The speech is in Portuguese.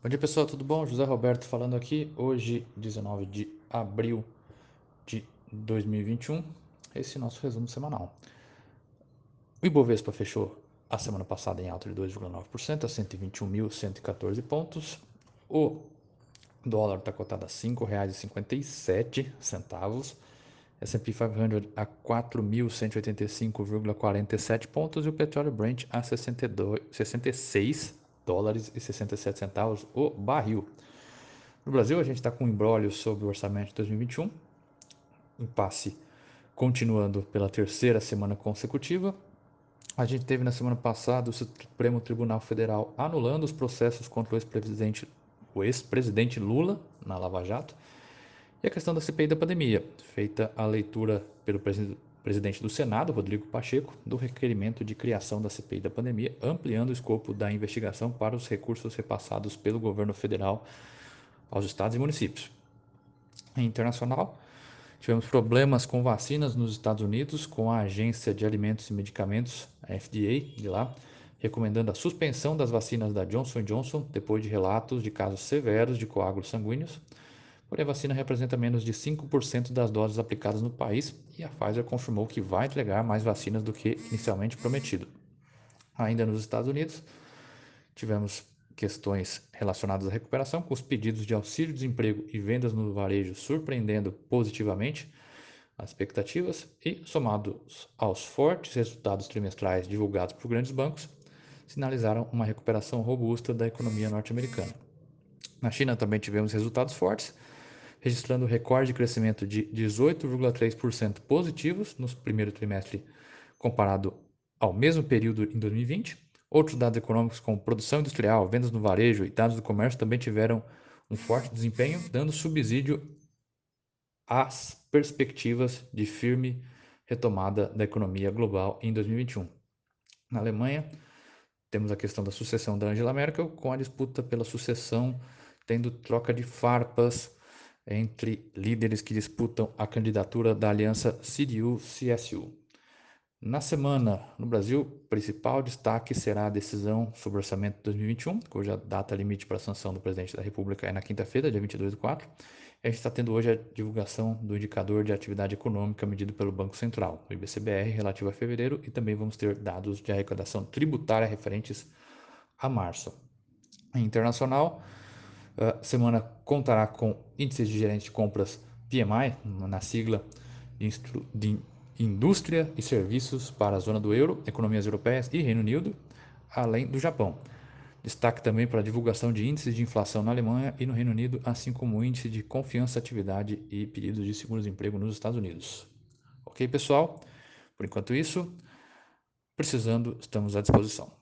Bom dia pessoal, tudo bom? José Roberto falando aqui. Hoje, 19 de abril de 2021, esse é nosso resumo semanal. O Ibovespa fechou a semana passada em alta de 2,9% a 121.114 pontos. O dólar está cotado a R$ 5,57. S&P 500 a 4.185,47 pontos e o petróleo Brent a 62, 66 dólares e 67 centavos o barril. No Brasil, a gente está com um embrólio sobre o orçamento de 2021, impasse continuando pela terceira semana consecutiva. A gente teve na semana passada o Supremo Tribunal Federal anulando os processos contra o ex-presidente ex-presidente Lula na Lava Jato. E a questão da CPI da pandemia, feita a leitura pelo presidente do Senado, Rodrigo Pacheco, do requerimento de criação da CPI da pandemia, ampliando o escopo da investigação para os recursos repassados pelo governo federal aos estados e municípios. Em internacional, tivemos problemas com vacinas nos Estados Unidos, com a Agência de Alimentos e Medicamentos, a FDA, de lá, recomendando a suspensão das vacinas da Johnson Johnson depois de relatos de casos severos de coágulos sanguíneos. Porém, a vacina representa menos de 5% das doses aplicadas no país e a Pfizer confirmou que vai entregar mais vacinas do que inicialmente prometido. Ainda nos Estados Unidos, tivemos questões relacionadas à recuperação, com os pedidos de auxílio-desemprego e vendas no varejo surpreendendo positivamente as expectativas e, somados aos fortes resultados trimestrais divulgados por grandes bancos, sinalizaram uma recuperação robusta da economia norte-americana. Na China também tivemos resultados fortes, registrando recorde de crescimento de 18,3% positivos no primeiro trimestre comparado ao mesmo período em 2020. Outros dados econômicos como produção industrial, vendas no varejo e dados do comércio também tiveram um forte desempenho, dando subsídio às perspectivas de firme retomada da economia global em 2021. Na Alemanha, temos a questão da sucessão da Angela Merkel, com a disputa pela sucessão tendo troca de farpas entre líderes que disputam a candidatura da aliança CDU-CSU. Na semana, no Brasil, principal destaque será a decisão sobre o orçamento de 2021, cuja data limite para a sanção do presidente da República é na quinta-feira, dia 22 de 4. A gente está tendo hoje a divulgação do indicador de atividade econômica medido pelo Banco Central, o IBCBR, relativo a fevereiro, e também vamos ter dados de arrecadação tributária referentes a março. Internacional, a semana contará com índices de gerente de compras PMI, na sigla de indústria e serviços para a zona do euro, economias europeias e Reino Unido, além do Japão. Destaque também para a divulgação de índices de inflação na Alemanha e no Reino Unido, assim como o índice de confiança, atividade e pedidos de seguro-desemprego nos Estados Unidos. Ok, pessoal? Por enquanto isso, precisando, estamos à disposição.